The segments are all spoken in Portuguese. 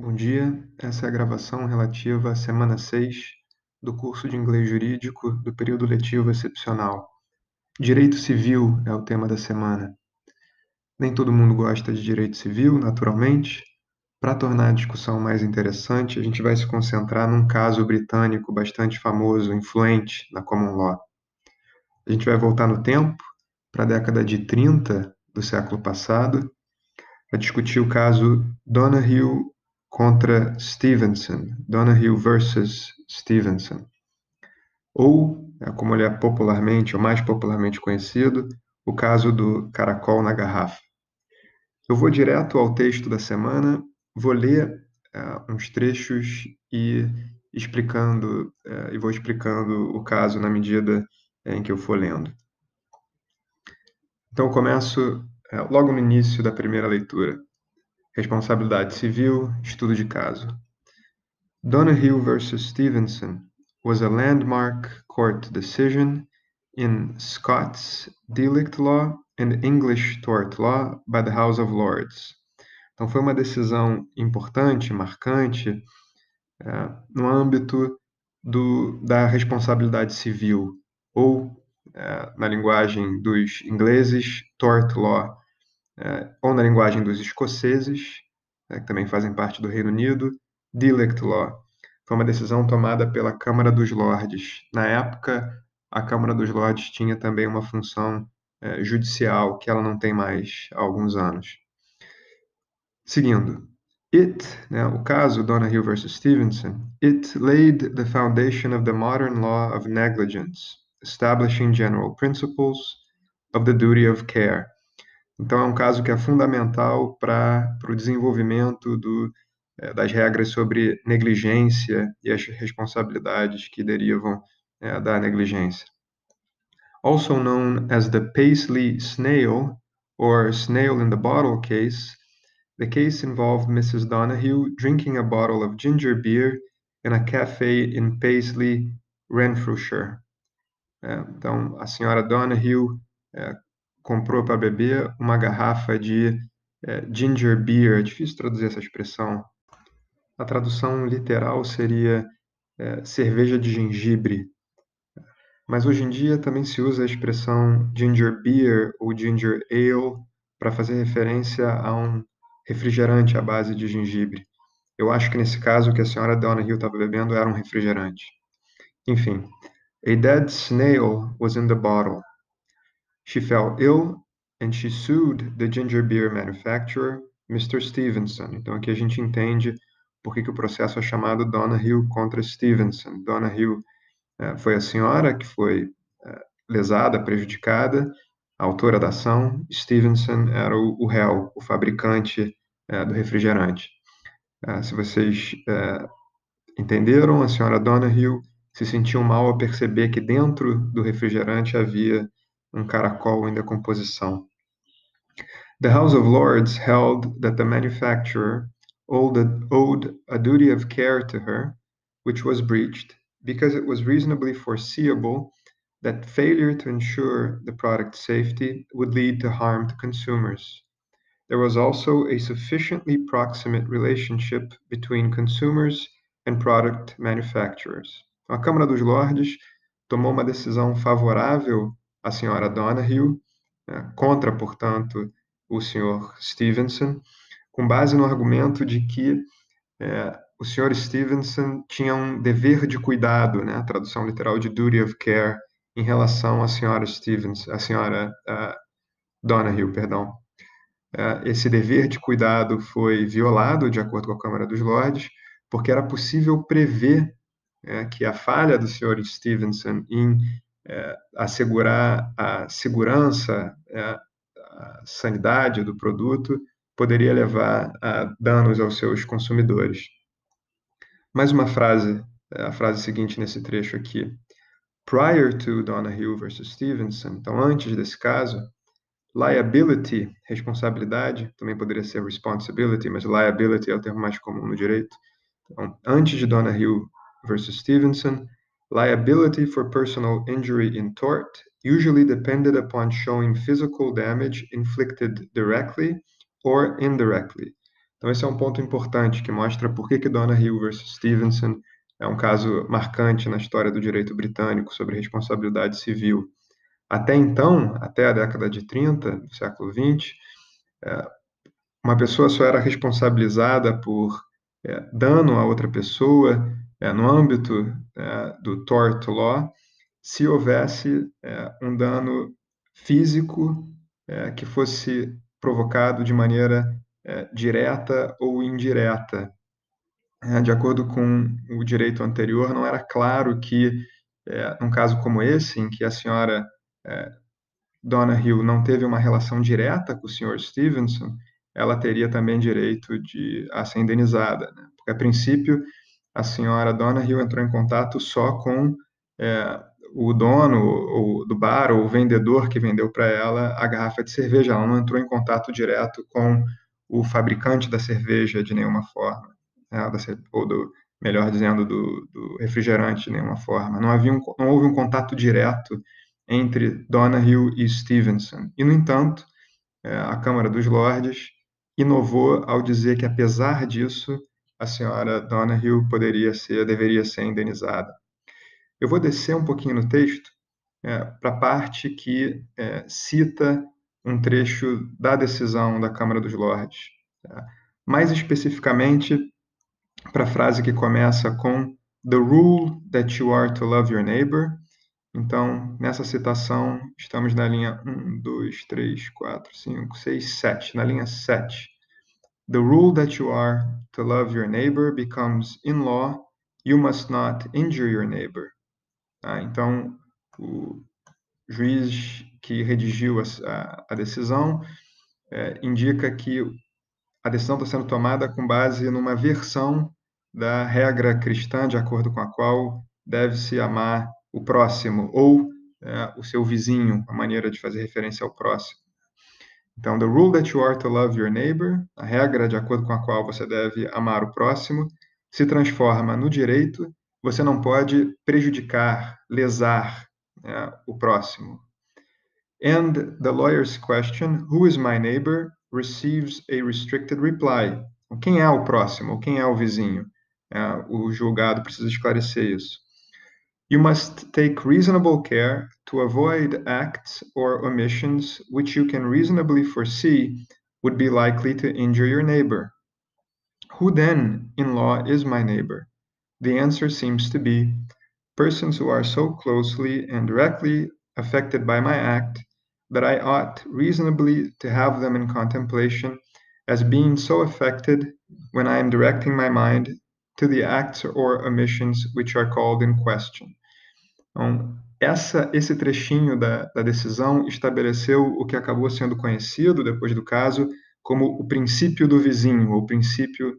Bom dia, essa é a gravação relativa à semana 6 do curso de Inglês Jurídico do período letivo excepcional. Direito Civil é o tema da semana. Nem todo mundo gosta de direito civil, naturalmente. Para tornar a discussão mais interessante, a gente vai se concentrar num caso britânico bastante famoso, influente na common law. A gente vai voltar no tempo, para a década de 30 do século passado, para discutir o caso Donahue contra Stevenson, Donahue versus Stevenson. Ou, é, como ele é popularmente, ou mais popularmente conhecido, o caso do caracol na garrafa. Eu vou direto ao texto da semana, vou ler uh, uns trechos e explicando uh, e vou explicando o caso na medida em que eu for lendo. Então, começo uh, logo no início da primeira leitura. Responsabilidade civil, estudo de caso. Donahue versus Stevenson was a landmark court decision in Scots delict law and English tort law by the House of Lords. Então, foi uma decisão importante, marcante, é, no âmbito do, da responsabilidade civil, ou, é, na linguagem dos ingleses, tort law, é, ou na linguagem dos escoceses, é, que também fazem parte do Reino Unido, Delict Law. Foi uma decisão tomada pela Câmara dos Lordes. Na época, a Câmara dos Lordes tinha também uma função é, judicial que ela não tem mais há alguns anos. Seguindo, It, né, o caso Donahue versus Stevenson, it laid the foundation of the modern law of negligence, establishing general principles of the duty of care, então, é um caso que é fundamental para o desenvolvimento do, é, das regras sobre negligência e as responsabilidades que derivam é, da negligência. Also known as the Paisley Snail or Snail in the Bottle case, the case involved Mrs. Donahue drinking a bottle of ginger beer in a cafe in Paisley, Renfrewshire. É, então, a senhora Donahue comprou para beber uma garrafa de é, ginger beer. É difícil traduzir essa expressão. A tradução literal seria é, cerveja de gengibre. Mas hoje em dia também se usa a expressão ginger beer ou ginger ale para fazer referência a um refrigerante à base de gengibre. Eu acho que nesse caso o que a senhora Donahue estava bebendo era um refrigerante. Enfim, a dead snail was in the bottle. She fell ill and she sued the ginger beer manufacturer, Mr. Stevenson. Então aqui a gente entende por que, que o processo é chamado Donahue contra Stevenson. Donahue é, foi a senhora que foi é, lesada, prejudicada, a autora da ação. Stevenson era o, o réu, o fabricante é, do refrigerante. Se vocês entenderam, a senhora Donahue se sentiu mal ao perceber que dentro do refrigerante havia um caracol em decomposição. The House of Lords held that the manufacturer owed a duty of care to her, which was breached, because it was reasonably foreseeable that failure to ensure the product's safety would lead to harm to consumers. There was also a sufficiently proximate relationship between consumers and product manufacturers. A Câmara dos Lordes tomou uma decisão favorável a senhora Donahue, né, contra, portanto, o senhor Stevenson, com base no argumento de que é, o senhor Stevenson tinha um dever de cuidado, né, a tradução literal de duty of care, em relação à senhora Stevens, a senhora uh, Donahue, perdão. Uh, esse dever de cuidado foi violado, de acordo com a Câmara dos Lordes, porque era possível prever uh, que a falha do senhor Stevenson em é, assegurar a segurança, é, a sanidade do produto, poderia levar a danos aos seus consumidores. Mais uma frase, é, a frase seguinte nesse trecho aqui. Prior to Donahue versus Stevenson, então antes desse caso, liability, responsabilidade, também poderia ser responsibility, mas liability é o termo mais comum no direito. Então, antes de Donahue versus Stevenson, Liability for personal injury in tort usually depended upon showing physical damage inflicted directly or indirectly, Então, esse é um ponto importante que mostra por que, que Hill versus Stevenson é um caso marcante na história do direito britânico sobre responsabilidade civil. Até então, até a década de 30 do século 20, é, uma pessoa só era responsabilizada por é, dano a outra pessoa é, no âmbito do tort law se houvesse um dano físico que fosse provocado de maneira direta ou indireta. de acordo com o direito anterior, não era claro que, num caso como esse, em que a senhora é, Donna Hill não teve uma relação direta com o Sr. Stevenson, ela teria também direito de a ser indenizada, né? porque a princípio a senhora Donna Hill entrou em contato só com é, o dono ou, do bar ou o vendedor que vendeu para ela a garrafa de cerveja. Ela não entrou em contato direto com o fabricante da cerveja de nenhuma forma, né? ou do, melhor dizendo, do, do, refrigerante de nenhuma forma. Não, havia um, não houve um contato direto entre Donahue e Stevenson. E, no entanto, é, a Câmara dos Lordes inovou ao dizer que, apesar disso, a senhora Donahue poderia ser, deveria ser indenizada. Eu vou descer um pouquinho no texto é, para a parte que é, cita um trecho da decisão da Câmara dos Lordes. Tá? Mais especificamente, para a frase que começa com The rule that you are to love your neighbor então, nessa citação, estamos na linha 1, 2, 3, 4, 5, 6, 7, na linha 7. The rule that you are to love your neighbor becomes in law, you must not injure your neighbor. Ah, então, o juiz que redigiu a, a decisão é, indica que a decisão está sendo tomada com base numa versão da regra cristã, de acordo com a qual deve-se amar o próximo ou é, o seu vizinho, a maneira de fazer referência ao próximo. Então, the rule that you are to love your neighbor, a regra de acordo com a qual você deve amar o próximo, se transforma no direito. Você não pode prejudicar, lesar né, o próximo. And the lawyer's question, who is my neighbor, receives a restricted reply. Quem é o próximo? Quem é o vizinho? É, o julgado precisa esclarecer isso. You must take reasonable care to avoid acts or omissions which you can reasonably foresee would be likely to injure your neighbor. Who then, in law, is my neighbor? The answer seems to be persons who are so closely and directly affected by my act that I ought reasonably to have them in contemplation as being so affected when I am directing my mind to the acts or omissions which are called in question. Então, essa, esse trechinho da, da decisão estabeleceu o que acabou sendo conhecido depois do caso como o princípio do vizinho, ou o princípio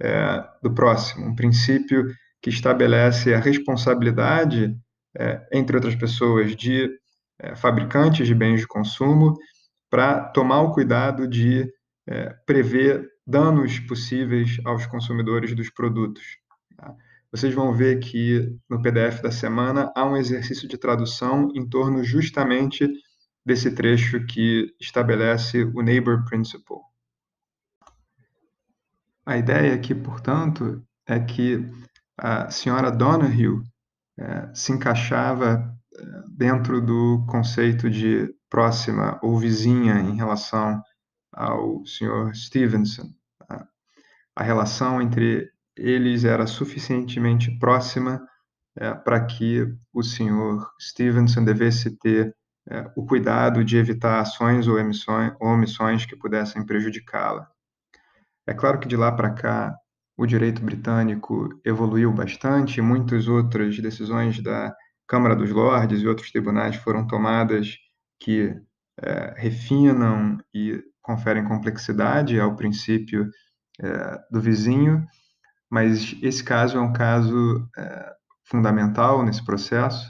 é, do próximo, um princípio que estabelece a responsabilidade, é, entre outras pessoas, de é, fabricantes de bens de consumo para tomar o cuidado de é, prever danos possíveis aos consumidores dos produtos. Tá? Vocês vão ver que no PDF da semana há um exercício de tradução em torno justamente desse trecho que estabelece o Neighbor Principle. A ideia aqui, portanto, é que a senhora Donahue é, se encaixava é, dentro do conceito de próxima ou vizinha em relação ao senhor Stevenson. A, a relação entre eles era suficientemente próxima é, para que o senhor Stevenson devesse ter é, o cuidado de evitar ações ou, emissões, ou omissões que pudessem prejudicá-la. É claro que de lá para cá o direito britânico evoluiu bastante, muitas outras decisões da Câmara dos Lordes e outros tribunais foram tomadas que é, refinam e conferem complexidade ao princípio do vizinho, mas esse caso é um caso é, fundamental nesse processo,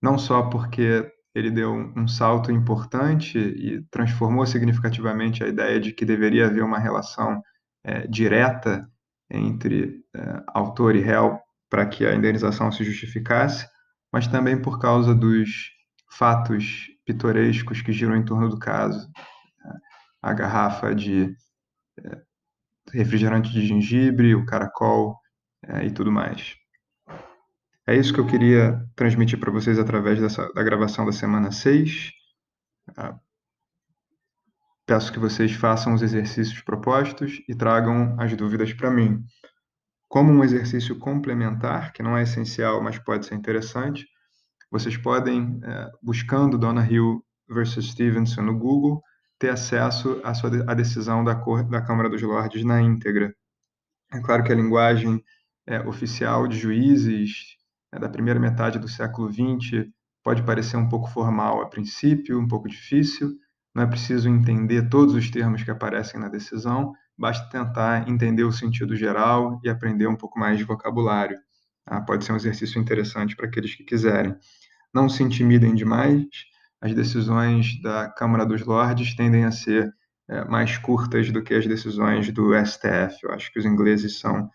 não só porque ele deu um, salto importante e transformou significativamente a ideia de que deveria haver uma relação é, direta entre é, autor e réu para que a indenização se justificasse, mas também por causa dos fatos pitorescos que giram em torno do caso. A garrafa de refrigerante de gengibre, o caracol é, e tudo mais. É isso que eu queria transmitir para vocês através dessa, da gravação da semana 6. Ah, peço que vocês façam os exercícios propostos e tragam as dúvidas para mim. Como um exercício complementar, que não é essencial, mas pode ser interessante, vocês podem, é, buscando Donna Hill versus Stevenson no Google, ter acesso à, sua, à decisão da, cor, da Câmara dos Lordes na íntegra. É claro que a linguagem é, oficial de juízes é, da primeira metade do século XX pode parecer um pouco formal a princípio, um pouco difícil. Não é preciso entender todos os termos que aparecem na decisão, basta tentar entender o sentido geral e aprender um pouco mais de vocabulário. Ah, pode ser um exercício interessante para aqueles que quiserem. Não se intimidem demais, as decisões da Câmara dos Lordes tendem a ser é, mais curtas do que as decisões do STF. Eu acho que os ingleses são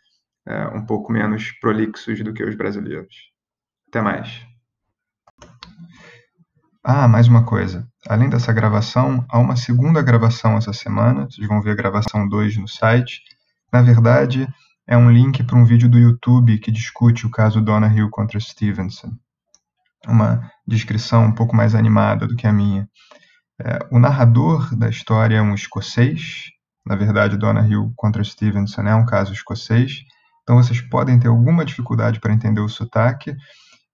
é, um pouco menos prolixos do que os brasileiros. Até mais. Ah, mais uma coisa. Além dessa gravação, há uma segunda gravação essa semana. Vocês vão ver a gravação 2 no site. Na verdade, é um link para um vídeo do YouTube que discute o caso Donna Hill contra Stevenson. Uma descrição um pouco mais animada do que a minha. É, o narrador da história é um escocês. Na verdade, Donna Hill contra Stevenson é um caso escocês. Então vocês podem ter alguma dificuldade para entender o sotaque.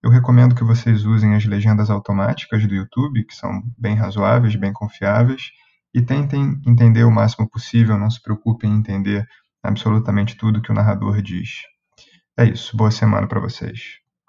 Eu recomendo que vocês usem as legendas automáticas do YouTube, que são bem razoáveis, bem confiáveis, e tentem entender o máximo possível, não se preocupem em entender absolutamente tudo que o narrador diz. É isso, boa semana para vocês.